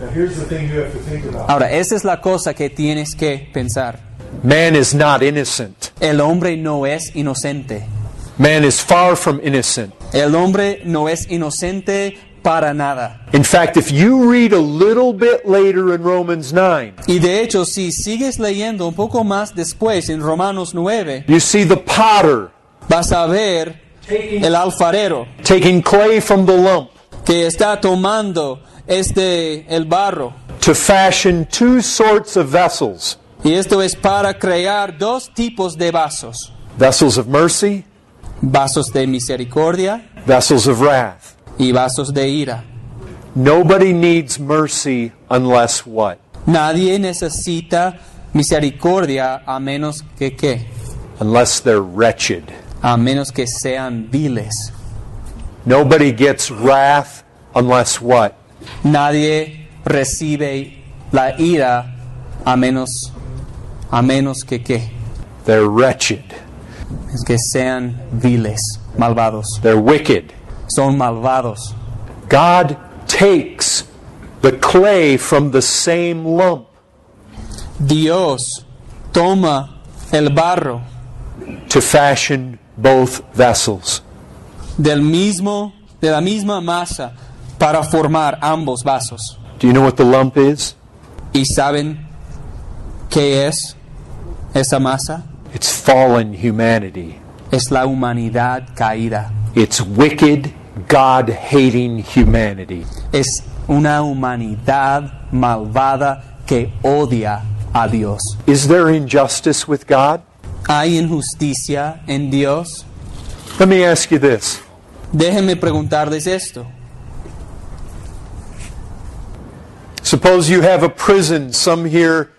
Now, here's the thing you have to think about. Ahora, esa es la cosa que tienes que pensar. Man is not innocent. El hombre no es inocente. Man is far from innocent. El hombre no es inocente para nada. In fact, if you read a little bit later in Romans 9, Y de hecho, si sigues leyendo un poco más después en Romanos 9, you see the potter vas a ver el alfarero taking clay from the lump que está tomando este el barro. to fashion two sorts of vessels Y esto es para crear dos tipos de vasos. vessels of mercy, Vasos de misericordia vessels of wrath. y vasos de ira. Nobody needs mercy unless what? Nadie necesita misericordia a menos que qué? Unless they're wretched. A menos que sean viles. Nobody gets wrath unless what? Nadie recibe la ira a menos a menos que qué? They're wretched. Es que sean viles, malvados. They're wicked. Son malvados. God takes the clay from the same lump Dios toma el barro to fashion both vessels. del mismo de la misma masa para formar ambos vasos. Do you know what the lump is? ¿Y saben qué es esa masa? It's fallen humanity. Es la humanidad caída. It's wicked, God hating humanity. Es una humanidad malvada que odia a Dios. Is there injustice with God? ¿Hay injusticia en Dios? Let me ask you this. Déjenme preguntarles esto. Suppose you have a prison some here,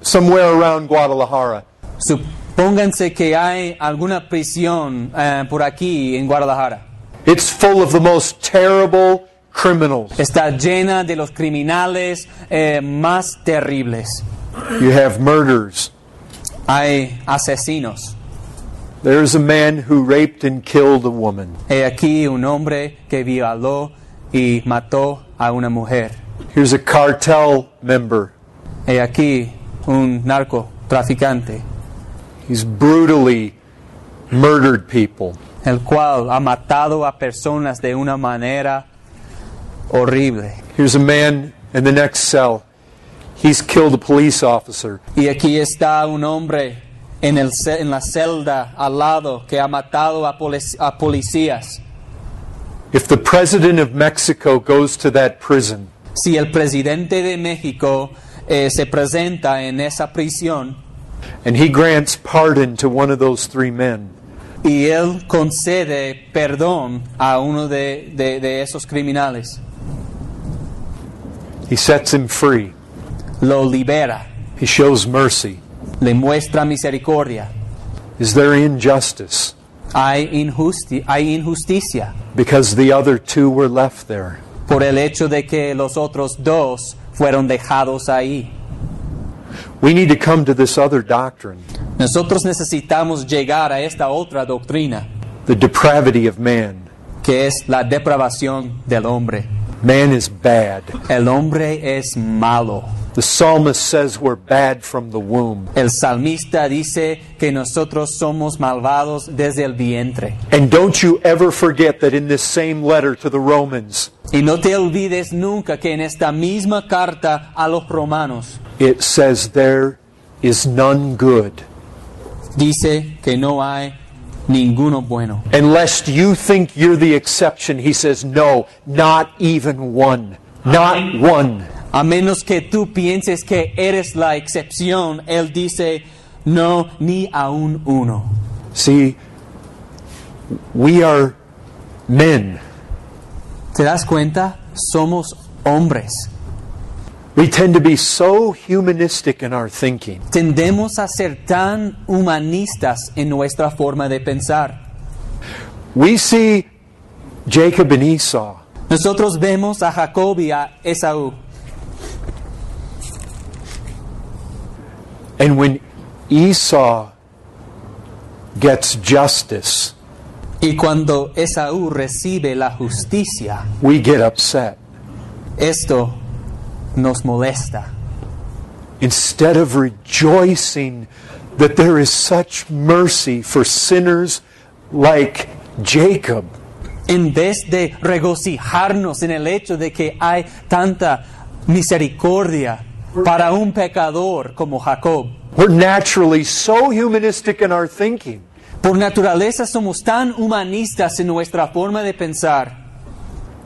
somewhere around Guadalajara. Supónganse que hay alguna prisión eh, por aquí en Guadalajara. It's full of the most terrible criminals. Está llena de los criminales eh, más terribles. You have murders. Hay asesinos. There's a man who raped and killed a woman. He aquí un hombre que violó y mató a una mujer. Here's a cartel member. He aquí un narcotraficante, He's brutally murdered people. el cual ha matado a personas de una manera horrible. Here's a man in the next cell. He's killed a police officer. Y aquí está un hombre en, el, en la celda al lado que ha matado a, polic- a policías. If the president of Mexico goes to that prison, Si el presidente de México eh, se presenta en esa prisión and he grants pardon to one of those three men, y él concede perdón a uno de, de- de esos criminales, he sets him free. lo libera, He shows mercy. le muestra misericordia. Is there injustice? Hay, injusti- hay injusticia Because the other two were left there. por el hecho de que los otros dos fueron dejados ahí. We need to come to this other doctrine Nosotros necesitamos llegar a esta otra doctrina, the depravity of man. que es la depravación del hombre. Man is bad. El hombre es malo. The psalmist says we're bad from the womb. El salmista dice que nosotros somos malvados desde el vientre. And don't you ever forget that in this same letter to the Romans, Y no te olvides nunca que en esta misma carta a los romanos it says there is none good. dice que no hay ninguno bueno. And lest you think you're the exception, he says, no, not even one. Not one. A menos que tú pienses que eres la excepción, Él dice, no, ni aún uno. See, we are men. ¿Te das cuenta? Somos hombres. We tend to be so humanistic in our thinking. Tendemos a ser tan humanistas en nuestra forma de pensar. We see Jacob and Esau, Nosotros vemos a Jacob y a Esaú. And when Esau gets justice, Y cuando Esaú recibe la justicia, we get upset. esto nos molesta. Instead of rejoicing that there is such mercy for sinners like Jacob, En vez de regocijarnos en el hecho de que hay tanta misericordia para un pecador como Jacob. we're naturally so humanistic in our thinking. Por naturaleza somos tan humanistas en nuestra forma de pensar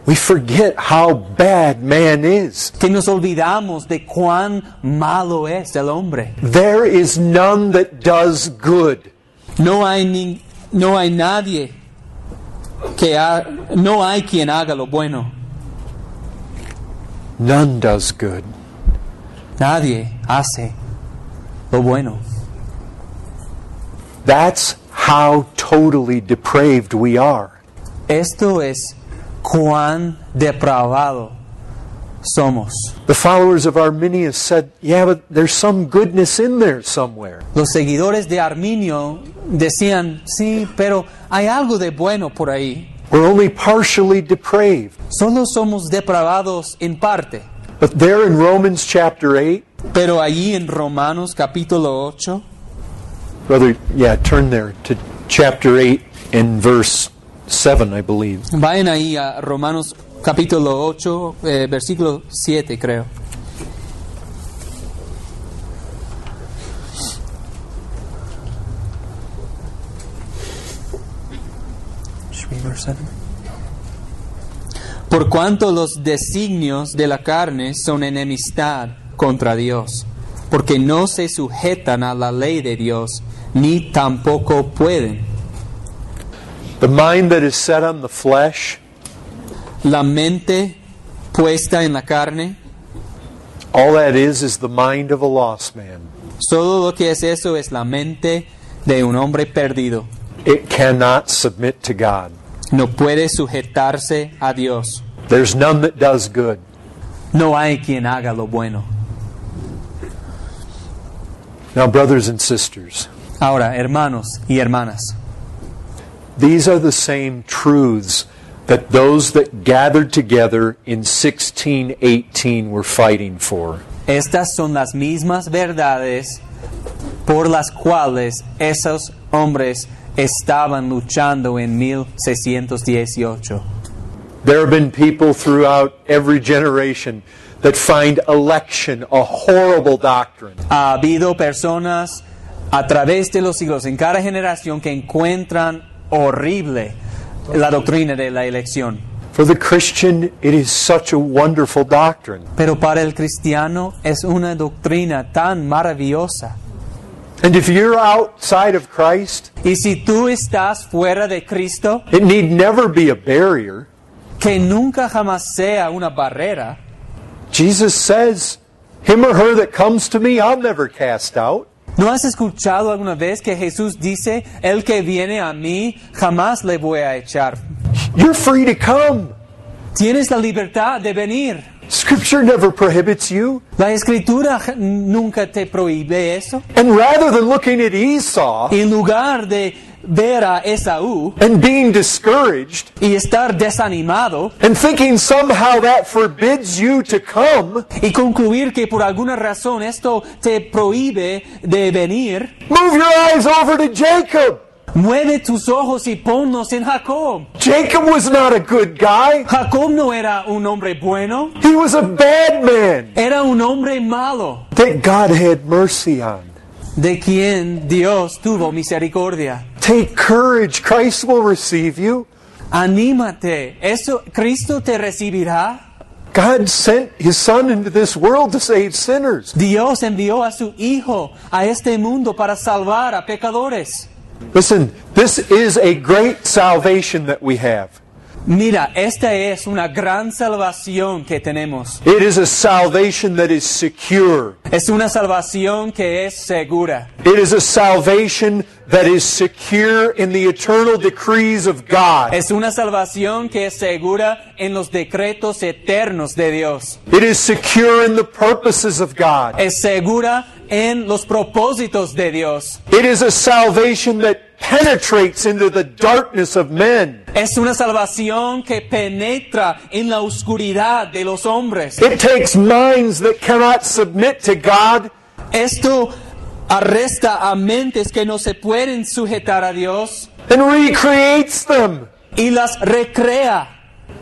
We forget how bad man is. que nos olvidamos de cuán malo es el hombre. There is none that does good. No hay, ni- no hay nadie que ha- no hay quien haga lo bueno. None does good. Nadie hace lo bueno. That's how totally depraved we are. Esto es cuán depravado somos. The followers of Arminius said, Yeah, but there's some goodness in there somewhere. Los seguidores de Arminio decían, sí, pero hay algo de bueno por ahí. We're only partially depraved. Solo somos depravados en parte. But there in Romans chapter 8, Pero allí en Romanos capítulo 8, brother, yeah, turn there to chapter 8 and verse 7, I believe. vayan ahí a Romanos capítulo 8, eh, versículo 7 creo. Should we verse seven? Por cuanto los designios de la carne son enemistad contra Dios, porque no se sujetan a la ley de Dios, ni tampoco pueden. The mind that is set on the flesh, La mente puesta en la carne, all that is is the mind of a lost man. solo lo que es eso es la mente de un hombre perdido. It cannot submit to God. No puede sujetarse a Dios. There's none that does good. No hay quien haga lo bueno. Now, brothers and sisters, Ahora, hermanos y hermanas, these are the same truths that those that gathered together in 1618 were fighting for. estas son las mismas verdades por las cuales esos hombres estaban luchando en 1618. There have been people throughout every generation that find election a horrible doctrine. Ha habido personas a través de los siglos en cada generación que encuentran horrible la doctrina de la elección. For the Christian, it is such a wonderful doctrine. Pero para el cristiano es una doctrina tan maravillosa. And if you're outside of Christ, Y si tú estás fuera de Cristo, it need never be a barrier. que nunca jamás sea una barrera, Jesus says, Him or her that comes to me, I'll never cast out. ¿no has escuchado alguna vez que Jesús dice, el que viene a mí jamás le voy a echar? You're free to come. Tienes la libertad de venir. Scripture never prohibits you. La escritura nunca te prohíbe eso. And rather than looking at Esau En lugar de ver a Esaú and being discouraged y estar desanimado and thinking somehow that forbids you to come, y concluir que por alguna razón esto te prohíbe de venir, move your eyes over to Jacob. Mueve tus ojos y ponlos en Jacob. Jacob was not a good guy. Jacob no era un hombre bueno, He was a bad man era un hombre malo, that God had mercy on. de quien Dios tuvo misericordia. Take courage. Christ will receive you. Anímate, eso Cristo te recibirá. God sent his son into this world to save sinners. Dios envió a su Hijo a este mundo para salvar a pecadores. Listen, this is a great salvation that we have. Mira, esta es una gran salvación que tenemos. It is a salvation that is secure. Es una salvación que es segura. It is a salvation that is secure in the eternal decrees of God. Es una salvación que es segura en los decretos eternos de Dios. It is secure in the purposes of God. Es segura en los propósitos de Dios. It is a salvation that penetrates into the darkness of men. Es una salvación que penetra en la oscuridad de los hombres. It takes minds that cannot submit to God Esto arresta a mentes que no se pueden sujetar a Dios and recreates them. y las recrea.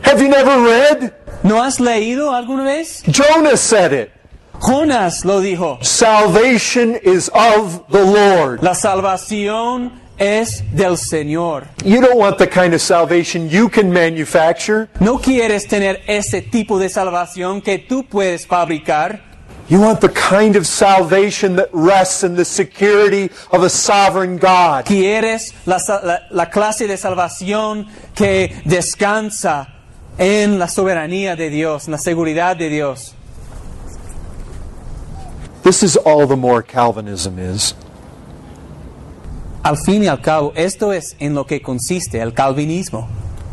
Have you never read? ¿No has leído alguna vez? Jonah said it. Jonas lo dijo. Salvation is of the Lord. La salvación es del Señor. You don't want the kind of salvation you can manufacture. No quieres tener ese tipo de salvación que tú puedes fabricar. You want the kind of salvation that rests in the security of a sovereign God. Quieres la, la- la clase de salvación que descansa en la soberanía de Dios, en la seguridad de Dios. This is all the more Calvinism is. Al fin y al cabo, esto es en lo que consiste el calvinismo.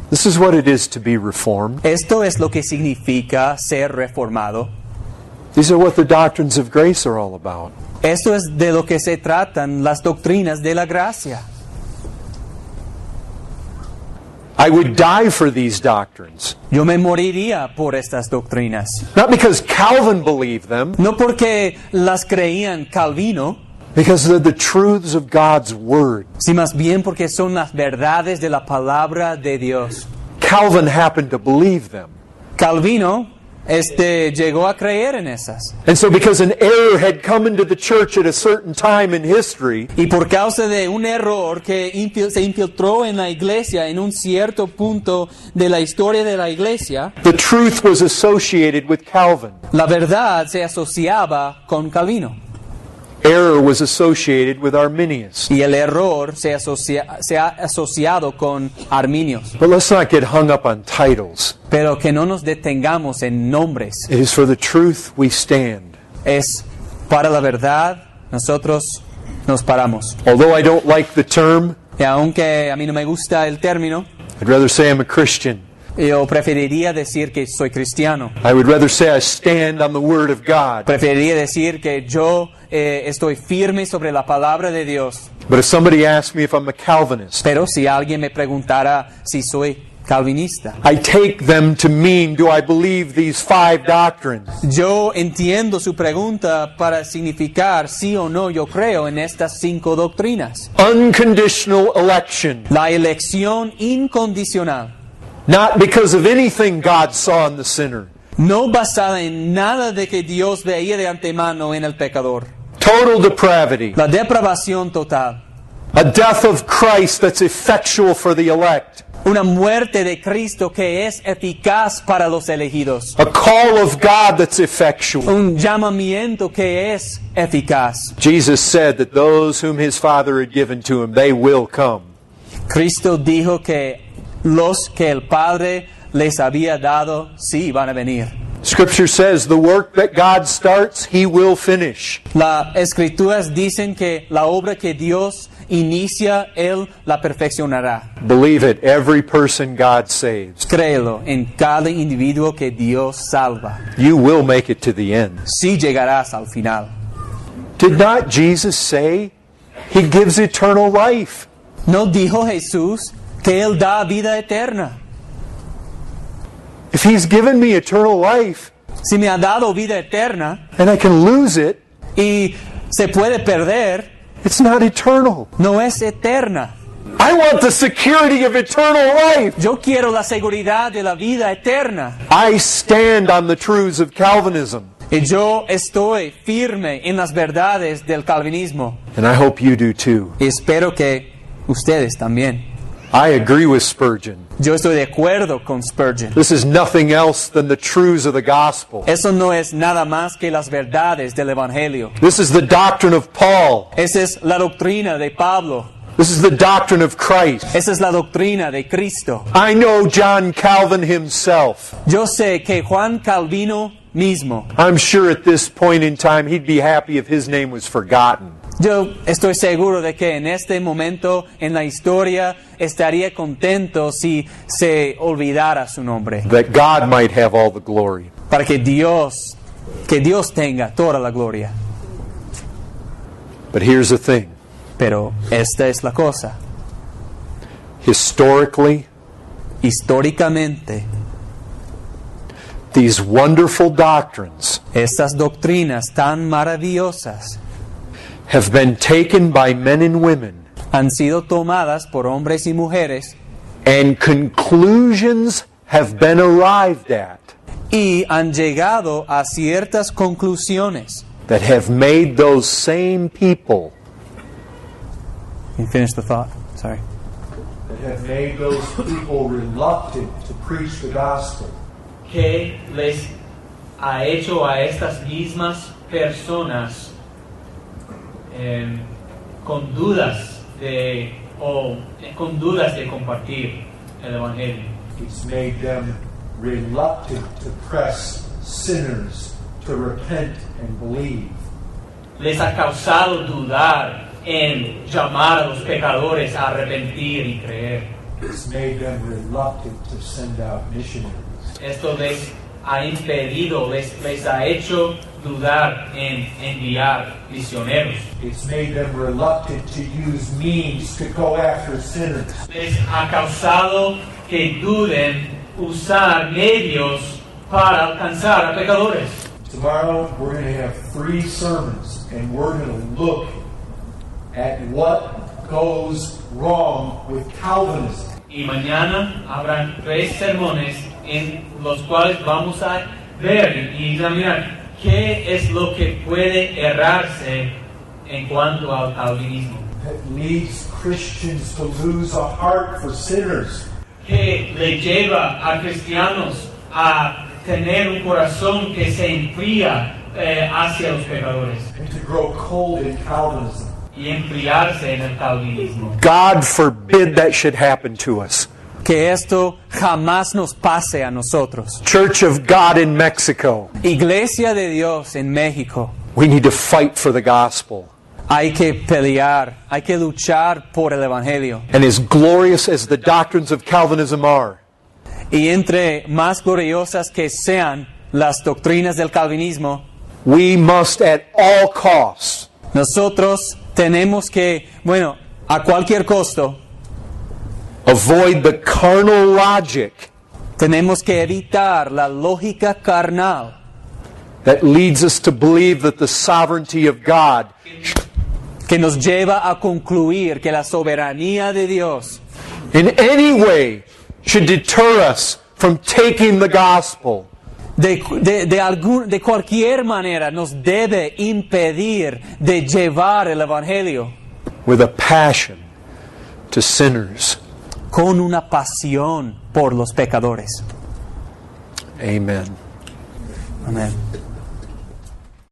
This is what it is to be reformed. Esto es lo que significa ser reformado. These are what the doctrines of grace are all about. Esto es de lo que se tratan las doctrinas de la gracia. I would die for these doctrines. Yo me moriría por estas doctrinas. Not because Calvin believed them, No porque las creían Calvino, because they're the truths of God's Word. sino más bien porque son las verdades de la palabra de Dios. Calvin happened to believe them. Calvino este, llegó a creer en esas. And so, because an error had come into the church at a certain time in history, Y por causa de un error que infil- se infiltró en la iglesia en un cierto punto de la historia de la iglesia, the truth was associated with Calvin. la verdad se asociaba con Calvino. Error was associated with Arminius. Y el error se, asocia- se ha asociado con Arminios. But let's not get hung up on titles. Pero que no nos detengamos en nombres. It is for the truth we stand. Es para la verdad, nosotros nos paramos. Although I don't like the term, Y aunque a mí no me gusta el término, I'd rather say I'm a Christian. yo preferiría decir que soy cristiano. I would rather say I stand on the Word of God. Preferiría decir que yo eh, estoy firme sobre la palabra de Dios. But if somebody asks me if I'm a Calvinist, Pero si alguien me preguntara si soy calvinista, I take them to mean do I believe these five doctrines? yo entiendo su pregunta para significar sí o no yo creo en estas cinco doctrinas. Unconditional election, La elección incondicional, not because of anything God saw in the sinner. no basada en nada de que Dios veía de antemano en el pecador. Total depravity, La depravación total. a death of Christ that's effectual for the elect, Una muerte de Cristo que es eficaz para los elegidos. a call of God that's effectual. Un llamamiento que es eficaz. Jesus said that those whom his Father had given to him, they will come. Cristo dijo que los que el Padre les había dado, sí van a venir. Scripture says the work that God starts, he will finish. Las escrituras dicen que la obra que Dios inicia, Él la perfeccionará. Believe it, every person God saves, Créelo en cada individuo que Dios salva. you will make it to the end. Sí llegarás al final. Did not Jesus say he gives eternal life? ¿No dijo Jesús que Él da vida eterna? If he's given me eternal life Si me ha dado vida eterna and I can lose it, y se puede perder, it's not eternal. no es eterna. I want the security of eternal life. Yo quiero la seguridad de la vida eterna. I stand on the truths of Calvinism, Y yo estoy firme en las verdades del calvinismo. and I hope you do too. Y espero que ustedes también. I agree with Spurgeon. Yo estoy de acuerdo con Spurgeon. This is nothing else than the truths of the gospel. Eso no es nada más que las verdades del Evangelio. This is the doctrine of Paul. Esa es la doctrina de Pablo. This is the doctrine of Christ. Esa es la doctrina de Cristo. I know John Calvin himself. Yo sé que Juan Calvino mismo, I'm sure at this point in time he'd be happy if his name was forgotten. Yo estoy seguro de que en este momento en la historia estaría contento si se olvidara su nombre. That God might have all the glory. Para que Dios, que Dios tenga toda la gloria. But here's the thing Pero esta es la cosa. historically, Históricamente, these wonderful doctrines estas doctrinas tan maravillosas have been taken by men and women, han sido tomadas por hombres y mujeres and conclusions have been arrived at y han llegado a ciertas conclusiones. that have made those same people You finish the thought. Sorry. that have made those people reluctant to preach the gospel. que les ha hecho a estas mismas personas em, con dudas de o eh, con dudas de compartir el evangelio. It's made them reluctant to press sinners to repent and believe. Les ha causado dudar en llamar a los pecadores a arrepentir y creer. It's made them reluctant to send out missionaries. Esto les ha impedido, les, les ha hecho dudar en enviar misioneros. It's made them reluctant to use means to go after sinners. les ha causado que duden usar medios para alcanzar a pecadores. Tomorrow we're going to have three sermons and we're going to look at what goes wrong with Calvinism. Y mañana habrán tres sermones en los cuales vamos a ver y examinar qué es lo que puede errarse en cuanto al calvinismo. that leads Christians to lose a heart for sinners. Que le lleva a cristianos a tener un corazón que se enfría eh, hacia los pecadores and to grow cold in Calvinism. y enfriarse en el calvinismo. God forbid that should happen to us. Que esto jamás nos pase a nosotros. Church of God in Mexico, Iglesia de Dios en México. we need to fight for the gospel. Hay que pelear, hay que luchar por el Evangelio. And as glorious as the doctrines of Calvinism are, Y entre más gloriosas que sean las doctrinas del calvinismo, we must at all costs nosotros tenemos que, bueno, a cualquier costo, avoid the carnal logic tenemos que evitar la lógica carnal that leads us to believe that the sovereignty of God que nos lleva a concluir que la soberanía de Dios in any way should deter us from taking the gospel de, de, de, algún- de cualquier manera nos debe impedir de llevar el Evangelio with a passion to sinners. Con una pasión por los pecadores. Amen. Amén.